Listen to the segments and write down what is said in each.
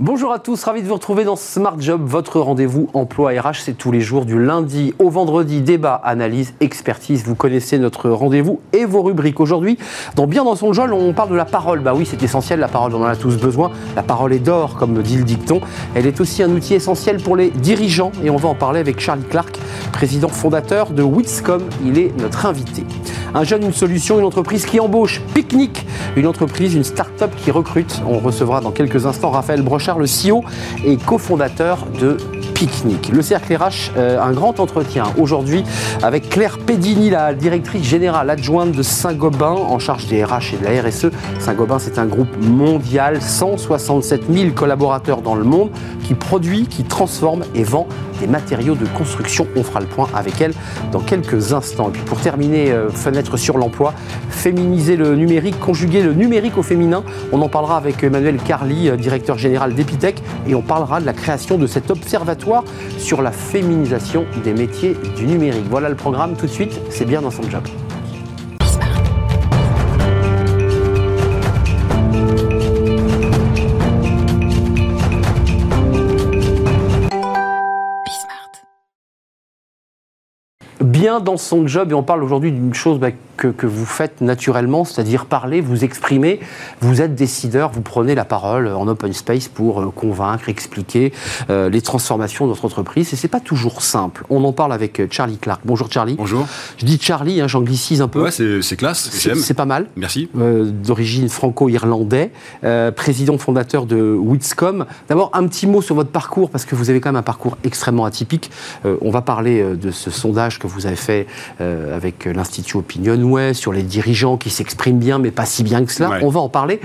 Bonjour à tous, ravi de vous retrouver dans Smart Job, votre rendez-vous emploi RH. C'est tous les jours du lundi au vendredi, débat, analyse, expertise. Vous connaissez notre rendez-vous et vos rubriques. Aujourd'hui, dans Bien dans son job, on parle de la parole. Bah oui, c'est essentiel, la parole, on en a tous besoin. La parole est d'or, comme dit le dicton. Elle est aussi un outil essentiel pour les dirigeants et on va en parler avec Charlie Clark, président fondateur de Witscom. Il est notre invité. Un jeune, une solution, une entreprise qui embauche. Picnic, une entreprise, une start-up qui recrute. On recevra dans quelques instants Raphaël Brochard, le CEO et cofondateur de Picnic. Le cercle RH, euh, un grand entretien aujourd'hui avec Claire Pedini, la directrice générale adjointe de Saint-Gobain en charge des RH et de la RSE. Saint-Gobain, c'est un groupe mondial, 167 000 collaborateurs dans le monde qui produit, qui transforme et vend des matériaux de construction. On fera le point avec elle dans quelques instants. Et puis pour terminer, euh, fenêtre sur l'emploi, féminiser le numérique, conjuguer le numérique au féminin. On en parlera avec Emmanuel Carly, euh, directeur général d'Epitech, et on parlera de la création de cet observatoire sur la féminisation des métiers du numérique. Voilà le programme tout de suite, c'est bien dans son job. Bien dans son job et on parle aujourd'hui d'une chose bah, que, vous faites naturellement, c'est-à-dire parler, vous exprimer, vous êtes décideur, vous prenez la parole en open space pour euh, convaincre, expliquer euh, les transformations de votre entreprise et c'est pas toujours simple. On en parle avec euh, Charlie Clark. Bonjour Charlie. Bonjour. Je dis Charlie, hein, j'anglicise un peu. Ouais, c'est classe, c'est pas mal. Merci. D'origine franco-irlandais, président fondateur de Witscom. D'abord un petit mot sur votre parcours parce que vous avez quand même un parcours extrêmement atypique. on va parler de ce sondage que vous avez fait avec l'Institut Opinion sur les dirigeants qui s'expriment bien, mais pas si bien que cela. On va en parler.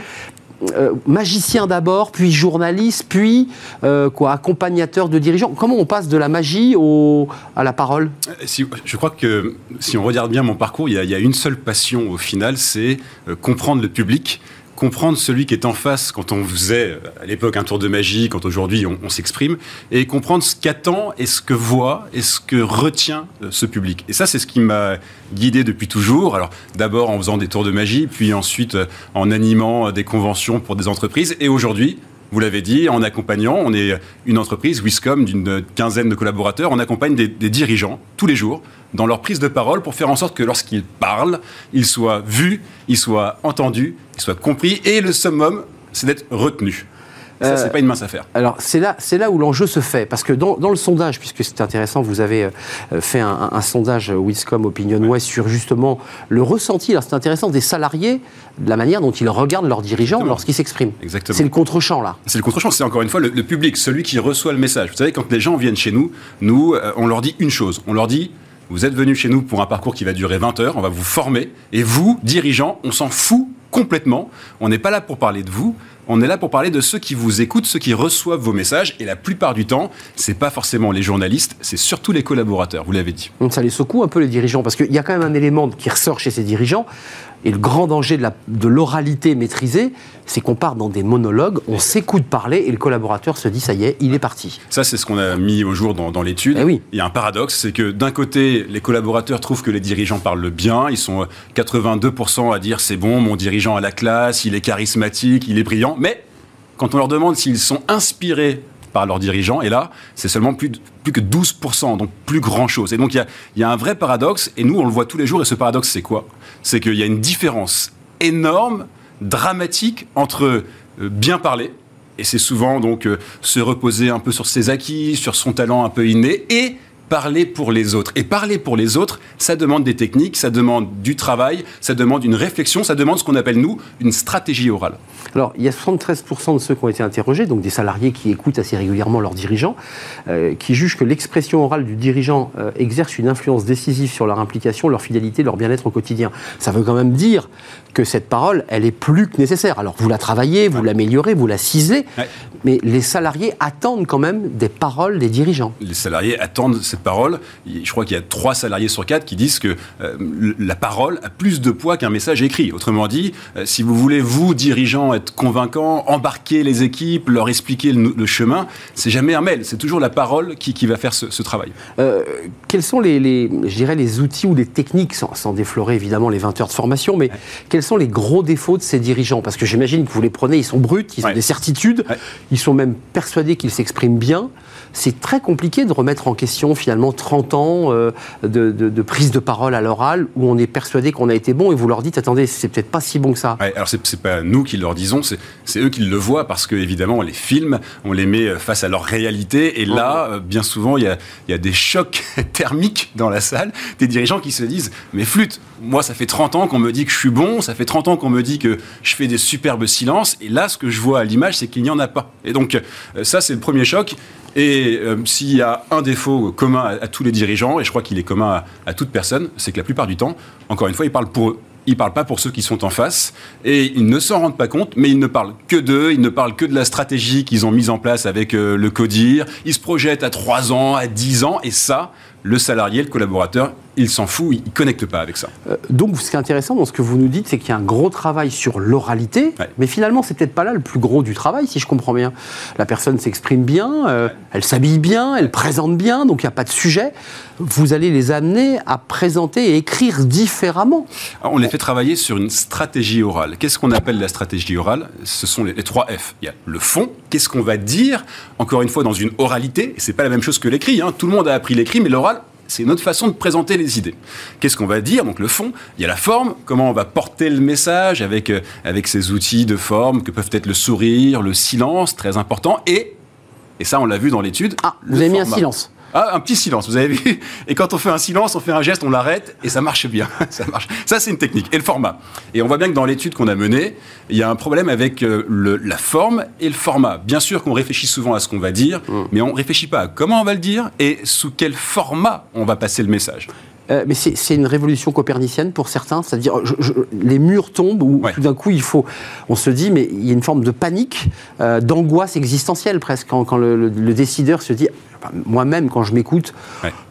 Euh, magicien d'abord, puis journaliste, puis euh, quoi, accompagnateur de dirigeants. Comment on passe de la magie au, à la parole? Euh, Je crois que si on regarde bien mon parcours, il y a, il y a une seule passion au final, c'est comprendre le public comprendre celui qui est en face quand on faisait à l'époque un tour de magie, quand aujourd'hui on, s'exprime, et comprendre ce qu'attend et ce que voit et ce que retient euh, ce public. Et ça, c'est ce qui m'a guidé depuis toujours. Alors d'abord en faisant des tours de magie, puis ensuite euh, en animant euh, des conventions pour des entreprises, et aujourd'hui vous l'avez dit, en accompagnant, on est une entreprise, Wiscom, d'une quinzaine de collaborateurs, on accompagne des, des, dirigeants tous les jours dans leur prise de parole pour faire en sorte que lorsqu'ils parlent, ils soient vus, ils soient entendus, ils soient compris, et le summum, c'est d'être retenu. Ça, c'est euh, pas une mince affaire. Alors, c'est là, c'est là où l'enjeu se fait. Parce que dans, le sondage, puisque c'est intéressant, vous avez euh, fait un, sondage Wiscom Opinion West sur justement le ressenti, alors c'est intéressant, des salariés, de la manière dont ils regardent leurs dirigeants lorsqu'ils s'expriment. Exactement. C'est le contre-champ, là. C'est le contre-champ, c'est encore une fois le, public, celui qui reçoit le message. Vous savez, quand les gens viennent chez nous, nous, euh, on leur dit une chose. On leur dit, vous êtes venu chez nous pour un parcours qui va durer 20 heures, on va vous former, et vous, dirigeants, on s'en fout complètement. On n'est pas là pour parler de vous, on est là pour parler de ceux qui vous écoutent, ceux qui reçoivent vos messages. Et la plupart du temps, c'est pas forcément les journalistes, c'est surtout les collaborateurs. Vous l'avez dit. Ça les secoue un peu les dirigeants parce qu'il y a quand même un élément qui ressort chez ces dirigeants. Et le grand danger de l'oralité maîtrisée, c'est qu'on part dans des monologues, on s'écoute parler et le collaborateur se dit ça y est, il est parti. Ça, c'est ce qu'on a mis au jour dans, l'étude. Eh oui. Il y a un paradoxe, c'est que d'un côté, les collaborateurs trouvent que les dirigeants parlent bien, ils sont 82% à dire c'est bon, mon dirigeant a la classe, il est charismatique, il est brillant, mais quand on leur demande s'ils sont inspirés par leurs dirigeants. Et là, c'est seulement plus, plus que 12%, donc plus grand-chose. Et donc, il y, y a, un vrai paradoxe, et nous, on le voit tous les jours, et ce paradoxe, c'est quoi? C'est qu'il y a une différence énorme, dramatique, entre euh, bien parler, et c'est souvent donc euh, se reposer un peu sur ses acquis, sur son talent un peu inné, et parler pour les autres. Et parler pour les autres, ça demande des techniques, ça demande du travail, ça demande une réflexion, ça demande ce qu'on appelle, nous, une stratégie orale. Alors, il y a 73% de ceux qui ont été interrogés, donc des salariés qui écoutent assez régulièrement leurs dirigeants, euh, qui jugent que l'expression orale du dirigeant euh, exerce une influence décisive sur leur implication, leur fidélité, leur bien-être au quotidien. Ça veut quand même dire que cette parole, elle est plus que nécessaire. Alors, vous la travaillez, vous l'améliorez, vous la ciselez, mais les salariés attendent quand même des paroles des dirigeants. Les salariés attendent cette parole, je crois qu'il y a trois salariés sur quatre qui disent que euh, la parole a plus de poids qu'un message écrit. Autrement dit, si vous voulez, vous, dirigeants, être convaincants, embarquer les équipes, leur expliquer le, chemin, c'est jamais un mail, c'est toujours la parole qui, va faire ce, travail. Euh, quels sont les, je dirais, les outils ou les techniques, sans, déflorer évidemment les 20 heures de formation, mais quels sont les gros défauts de ces dirigeants? Parce que j'imagine que vous les prenez, ils sont bruts, ils ont des certitudes, ils sont même persuadés qu'ils s'expriment bien. C'est très compliqué de remettre en question finalement 30 ans euh, de, prise de parole à l'oral où on est persuadé qu'on a été bon et vous leur dites attendez, c'est peut-être pas si bon que ça. alors c'est pas nous qui leur disons, c'est eux qui le voient parce que évidemment on les filme, on les met face à leur réalité et là, euh, bien souvent, il y a, y a, des chocs thermiques dans la salle, des dirigeants qui se disent mais flûte, moi ça fait 30 ans qu'on me dit que je suis bon, ça fait 30 ans qu'on me dit que je fais des superbes silences et là ce que je vois à l'image c'est qu'il n'y en a pas. Et donc euh, ça c'est le premier choc et euh, s'il y a un défaut commun à, tous les dirigeants, et je crois qu'il est commun à, toute personne, c'est que la plupart du temps, encore une fois, ils parlent pour eux. Ils parlent pas pour ceux qui sont en face et ils ne s'en rendent pas compte, mais ils ne parlent que d'eux, ils ne parlent que de la stratégie qu'ils ont mise en place avec euh, le CODIR. Ils se projettent à 3 ans, à 10 ans et ça, le salarié, le collaborateur, il s'en fout, il ne connecte pas avec ça. Euh, donc, ce qui est intéressant dans ce que vous nous dites, c'est qu'il y a un gros travail sur l'oralité, mais finalement, c'est peut-être pas là le plus gros du travail, si je comprends bien. La personne s'exprime bien, euh, elle s'habille bien, elle présente bien, donc il n'y a pas de sujet. Vous allez les amener à présenter et écrire différemment. on les fait travailler sur une stratégie orale. Qu'est-ce qu'on appelle la stratégie orale? Ce sont les, trois F. Il y a le fond, qu'est-ce qu'on va dire, encore une fois, dans une oralité, c'est pas la même chose que l'écrit. Hein. Tout le monde a appris l'écrit, mais l'oral, c'est une autre façon de présenter les idées. Qu'est-ce qu'on va dire? Donc le fond, il y a la forme, comment on va porter le message avec, euh, avec ces outils de forme que peuvent être le sourire, le silence, très important, et, et ça on l'a vu dans l'étude. Ah, vous avez mis un silence. Ah, un petit silence, vous avez vu Et quand on fait un silence, on fait un geste, on l'arrête et ça marche bien. ça marche. Ça, c'est une technique. Et le format. Et on voit bien que dans l'étude qu'on a menée, il y a un problème avec euh, le, la forme et le format. Bien sûr qu'on réfléchit souvent à ce qu'on va dire, mm. mais on ne réfléchit pas à comment on va le dire et sous quel format on va passer le message. Euh, mais c'est une révolution copernicienne pour certains, c'est-à-dire les murs tombent ou tout d'un coup il faut, on se dit mais il y a une forme de panique, euh, d'angoisse existentielle presque quand, le, décideur se dit moi-même quand je m'écoute,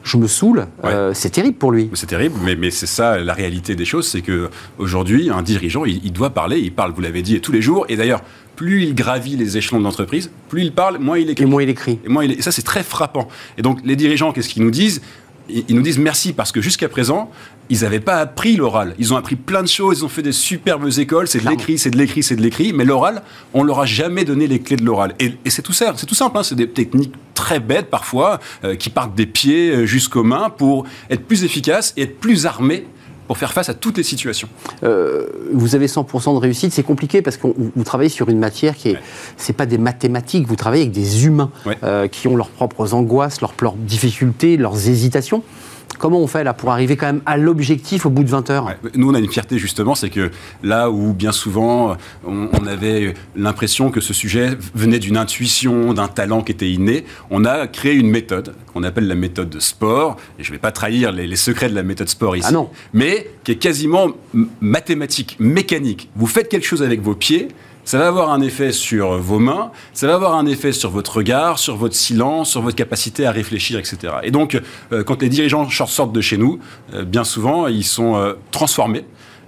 je me saoule, euh, c'est terrible pour lui. C'est terrible, mais, mais c'est ça la réalité des choses, c'est que aujourd'hui un dirigeant il, il doit parler, il parle, vous l'avez dit, tous les jours, et d'ailleurs plus il gravit les échelons de l'entreprise, plus il parle, moins il écrit. Et moins il écrit. Et, moins il... et ça, c'est très frappant. Et donc, les dirigeants, qu'est-ce qu'ils nous disent? Ils nous disent merci parce que jusqu'à présent, ils n'avaient pas appris l'oral. Ils ont appris plein de choses, ils ont fait des superbes écoles, c'est de l'écrit, c'est de l'écrit, c'est de l'écrit, mais l'oral, on leur a jamais donné les clés de l'oral. Et, c'est tout ça, c'est tout simple, hein. c'est des techniques très bêtes parfois, euh, qui partent des pieds euh, jusqu'aux mains pour être plus efficaces et être plus armés pour faire face à toutes les situations. Euh, vous avez 100% de réussite, c'est compliqué parce que vous travaillez sur une matière qui est, c'est pas des mathématiques, vous travaillez avec des humains qui ont leurs propres angoisses, leurs, leurs difficultés, leurs hésitations. Comment on fait là pour arriver quand même à l'objectif au bout de 20 heures Nous, on a une fierté justement, c'est que là où bien souvent on, avait l'impression que ce sujet venait d'une intuition, d'un talent qui était inné, on a créé une méthode qu'on appelle la méthode de sport. Et je ne vais pas trahir les, secrets de la méthode sport ici, ah non. mais qui est quasiment mathématique, mécanique. Vous faites quelque chose avec vos pieds ça va avoir un effet sur vos mains, ça va avoir un effet sur votre regard, sur votre silence, sur votre capacité à réfléchir, etc. Et donc, euh, quand les dirigeants sortent de chez nous, euh, bien souvent, ils sont euh, transformés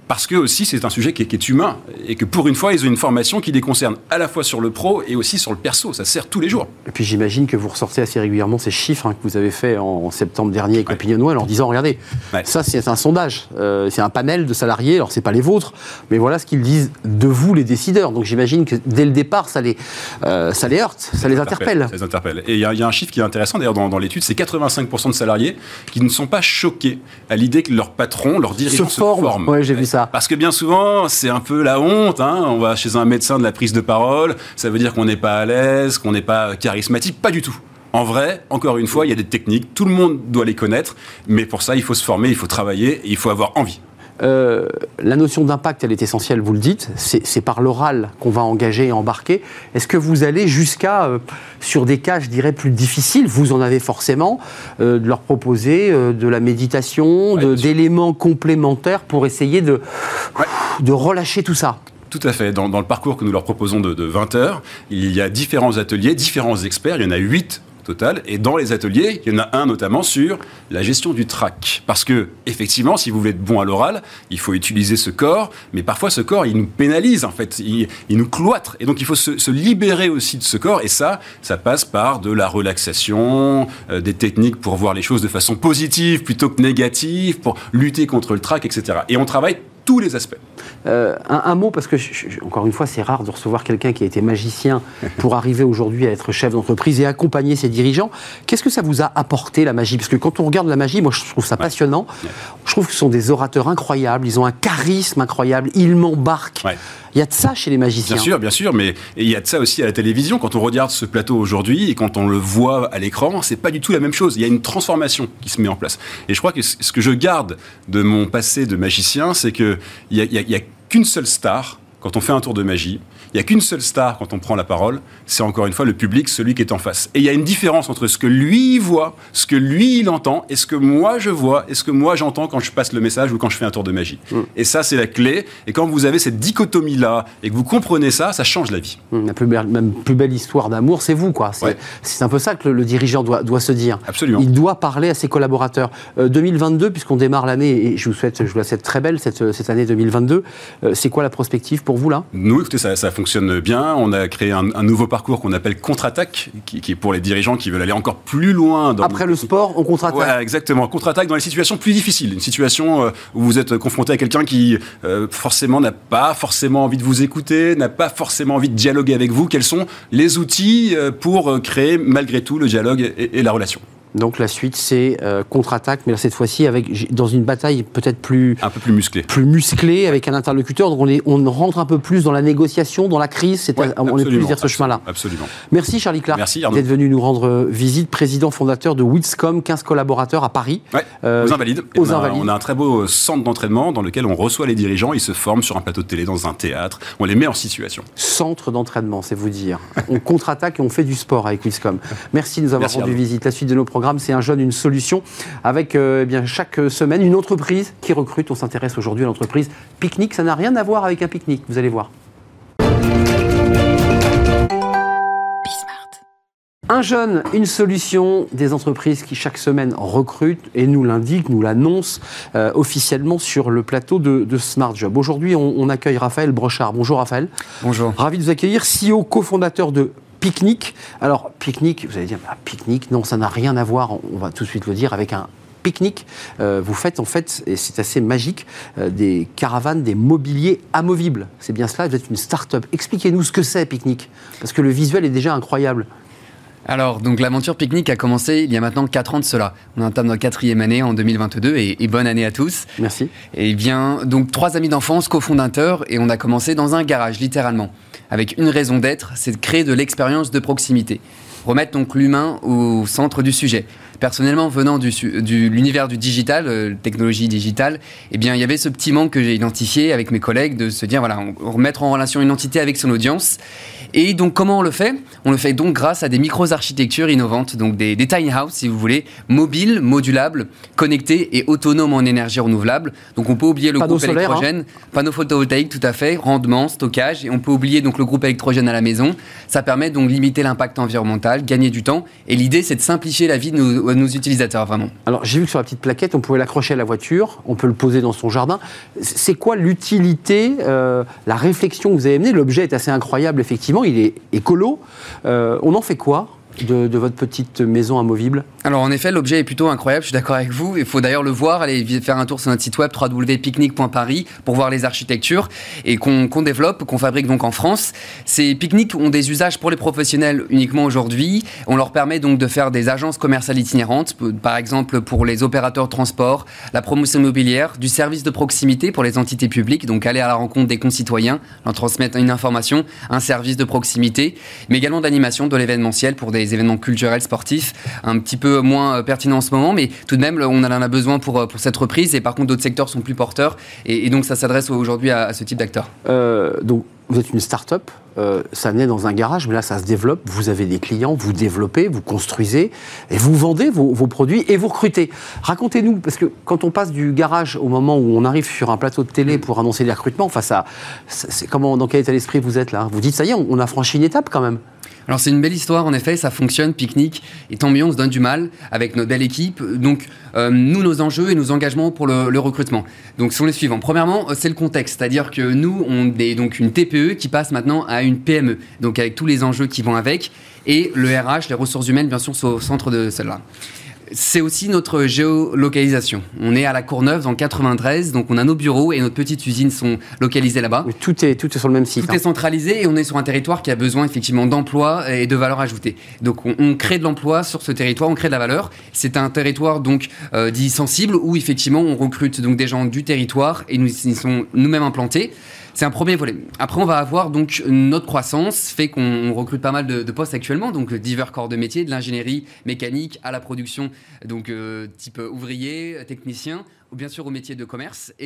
parce que aussi c'est un sujet qui est, humain et que pour une fois ils ont une formation qui les concerne à la fois sur le pro et aussi sur le perso. Ça sert tous les jours. Et puis j'imagine que vous ressortez assez régulièrement ces chiffres hein, que vous avez fait en, septembre dernier avec ouais. Opinion en disant regardez, ça c'est un sondage, euh, c'est un panel de salariés. Alors c'est pas les vôtres, mais voilà ce qu'ils disent de vous les décideurs. Donc j'imagine que dès le départ ça les euh, ça les heurte, ça, les interpelle. Ça les interpelle. Et il y, a un chiffre qui est intéressant d'ailleurs dans, l'étude, c'est 85% de salariés qui ne sont pas choqués à l'idée que leur patron, leur dirigeant se, forme. Ouais, j'ai vu ça. Parce que bien souvent, c'est un peu la honte. Hein. On va chez un médecin de la prise de parole, ça veut dire qu'on n'est pas à l'aise, qu'on n'est pas charismatique. Pas du tout. En vrai, encore une fois, il y a des techniques, tout le monde doit les connaître, mais pour ça, il faut se former, il faut travailler il faut avoir envie. Euh, la notion d'impact, elle est essentielle, vous le dites. C'est par l'oral qu'on va engager et embarquer. Est-ce que vous allez jusqu'à, euh, sur des cas, je dirais, plus difficiles, vous en avez forcément, euh, de leur proposer de la méditation, d'éléments complémentaires pour essayer de, de relâcher tout ça? Tout à fait. Dans, le parcours que nous leur proposons de, de 20 heures, il y a différents ateliers, différents experts. Il y en a 8 Et dans les ateliers, il y en a un notamment sur la gestion du trac. Parce que, effectivement, si vous voulez être bon à l'oral, il faut utiliser ce corps, mais parfois ce corps, il nous pénalise, en fait, il, nous cloître. Et donc, il faut se, libérer aussi de ce corps. Et ça, ça passe par de la relaxation, euh, des techniques pour voir les choses de façon positive plutôt que négative, pour lutter contre le trac, etc. Et on travaille tous les aspects. Euh, un, mot, parce que, encore une fois, c'est rare de recevoir quelqu'un qui a été magicien pour arriver aujourd'hui à être chef d'entreprise et accompagner ses dirigeants. Qu'est-ce que ça vous a apporté, la magie? Parce que quand on regarde la magie, moi, je trouve ça passionnant. Je trouve que ce sont des orateurs incroyables, ils ont un charisme incroyable, ils m'embarquent. Il y a de ça chez les magiciens. Bien sûr, bien sûr, mais il y a de ça aussi à la télévision. Quand on regarde ce plateau aujourd'hui et quand on le voit à l'écran, c'est pas du tout la même chose. Il y a une transformation qui se met en place. Et je crois que ce que je garde de mon passé de magicien, c'est qu'il n'y a, y a qu'une seule star quand on fait un tour de magie, il n'y a qu'une seule star quand on prend la parole, c'est encore une fois le public, celui qui est en face. Et il y a une différence entre ce que lui voit, ce que lui il entend, et ce que moi je vois, et ce que moi j'entends quand je passe le message ou quand je fais un tour de magie. Mm. Et ça, c'est la clé. Et quand vous avez cette dichotomie-là, et que vous comprenez ça, ça change la vie. Mm, la plus belle, même plus belle histoire d'amour, c'est vous, quoi. C'est un peu ça que le, dirigeant doit, doit, se dire. Absolument. Il doit parler à ses collaborateurs. 2022, euh, puisqu'on démarre l'année, et je vous souhaite, je vous la souhaite très belle cette, cette année 2022, euh, c'est quoi la prospective pour vous là Nous, écoutez, ça, ça fonctionne bien. On a créé un, nouveau parcours qu'on appelle contre-attaque, qui, est pour les dirigeants qui veulent aller encore plus loin. Dans Après le sport, on contre-attaque. Exactement. Contre-attaque dans les situations plus difficiles. Une situation euh, où vous êtes confronté à quelqu'un qui, euh, forcément, n'a pas forcément envie de vous écouter, n'a pas forcément envie de dialoguer avec vous. Quels sont les outils euh, pour créer, malgré tout, le dialogue et la relation? Donc la suite, c'est euh, contre-attaque, mais cette fois-ci avec dans une bataille peut-être plus un peu plus musclée, plus musclée avec un interlocuteur. Donc on, est, on rentre un peu plus dans la négociation, dans la crise. C'est on est plus vers ce chemin-là. Absolument. Merci Charlie Clark d'être venu nous rendre visite, président fondateur de Witscom, 15 collaborateurs à Paris. Euh, aux Invalides. Aux on, a, on a un très beau centre d'entraînement dans lequel on reçoit les dirigeants. Ils se forment sur un plateau de télé, dans un théâtre. On les met en situation. Centre d'entraînement, c'est vous dire. on contre-attaque et on fait du sport avec Witscom. Merci de nous avoir rendu visite. La suite de nos programmes c'est un jeune, une solution, avec euh, eh bien, chaque semaine une entreprise qui recrute. On s'intéresse aujourd'hui à l'entreprise Picnic. Ça n'a rien à voir avec un pique-nique, vous allez voir. Un jeune, une solution, des entreprises qui chaque semaine recrutent et nous l'indiquent, nous l'annoncent euh, officiellement sur le plateau de, Smart Job. Aujourd'hui, on, accueille Raphaël Brochard. Bonjour Raphaël. Bonjour. Ravi de vous accueillir, CEO, cofondateur de pique-nique. Alors, pique-nique, vous allez dire, bah, pique-nique, non, ça n'a rien à voir, on va tout de suite le dire, avec un pique-nique. Euh, vous faites en fait, et c'est assez magique, euh, des caravanes, des mobiliers amovibles. C'est bien cela, vous êtes une start-up. Expliquez-nous ce que c'est pique-nique, parce que le visuel est déjà incroyable. Alors, donc l'aventure pique-nique a commencé il y a maintenant 4 ans de cela. On entame notre quatrième année en 2022 et, et, bonne année à tous. Merci. Et eh bien, donc trois amis d'enfance, cofondateurs, et on a commencé dans un garage, littéralement avec une raison d'être, c'est de créer de l'expérience de proximité. Remettre donc l'humain au centre du sujet. Personnellement, venant de l'univers du digital, euh, technologie digitale, eh bien, il y avait ce petit manque que j'ai identifié avec mes collègues de se dire, voilà, remettre en relation une entité avec son audience. Et donc, comment on le fait? On le fait donc grâce à des micro-architectures innovantes, donc des, tiny house, si vous voulez, mobiles, modulables, connectés et autonomes en énergie renouvelable. Donc, on peut oublier le groupe hein. électrogène, panneaux photovoltaïques, tout à fait, rendement, stockage, et on peut oublier donc le groupe électrogène à la maison. Ça permet donc de limiter l'impact environnemental, gagner du temps. Et l'idée, c'est de simplifier la vie de nos, nos utilisateurs, vraiment. Alors, j'ai vu que sur la petite plaquette, on pouvait l'accrocher à la voiture, on peut le poser dans son jardin. C'est quoi l'utilité, euh, la réflexion que vous avez menée? L'objet est assez incroyable, effectivement il est écolo. Euh, on en fait quoi? De, votre petite maison amovible Alors en effet, l'objet est plutôt incroyable, je suis d'accord avec vous. Il faut d'ailleurs le voir, aller faire un tour sur notre site web www.picnic.paris pour voir les architectures et qu'on développe, qu'on fabrique donc en France. Ces pique-niques ont des usages pour les professionnels uniquement aujourd'hui. On leur permet donc de faire des agences commerciales itinérantes, par exemple pour les opérateurs de transport, la promotion immobilière, du service de proximité pour les entités publiques, donc aller à la rencontre des concitoyens, leur transmettre une information, un service de proximité, mais également d'animation de l'événementiel pour des événements culturels, sportifs, un petit peu moins euh, pertinents en ce moment, mais tout de même, on en a besoin pour, euh, pour cette reprise. Et par contre, d'autres secteurs sont plus porteurs. Et, donc, ça s'adresse aujourd'hui à, ce type d'acteurs. Euh, donc, vous êtes une start-up, euh, ça naît dans un garage, mais là ça se développe, vous avez des clients, vous développez, vous construisez, et vous vendez vos, produits et vous recrutez. Racontez-nous, parce que quand on passe du garage au moment où on arrive sur un plateau de télé pour annoncer les recrutements, enfin ça, comment, dans quel état d'esprit vous êtes là? Vous dites, ça y est, on a franchi une étape quand même. Alors c'est une belle histoire, en effet, ça fonctionne, pique-nique, et tant mieux, on se donne du mal avec notre belle équipe. Donc euh, nous, nos enjeux et nos engagements pour le, le recrutement. Donc sont les suivants. Premièrement, euh, c'est le contexte, c'est-à-dire que nous, on est donc une TPE qui passe maintenant à une PME, donc avec tous les enjeux qui vont avec, et le RH, les ressources humaines, bien sûr, sont au centre de celle-là. C'est aussi notre géolocalisation. On est à la Courneuve, dans 93, donc on a nos bureaux et notre petite usine sont localisés là-bas. Tout est, tout est sur le même site. Tout hein. est centralisé et on est sur un territoire qui a besoin effectivement d'emploi et de valeur ajoutée. Donc on, on crée de l'emploi sur ce territoire, on crée de la valeur. C'est un territoire donc euh, dit sensible où effectivement on recrute donc des gens du territoire et nous y sont nous-mêmes implantés. C'est un premier volet. Après, on va avoir donc notre croissance, fait qu'on on recrute pas mal de, postes actuellement, donc divers corps de métier, de l'ingénierie mécanique à la production, donc euh, type ouvrier, technicien, ou bien sûr au métier de commerce.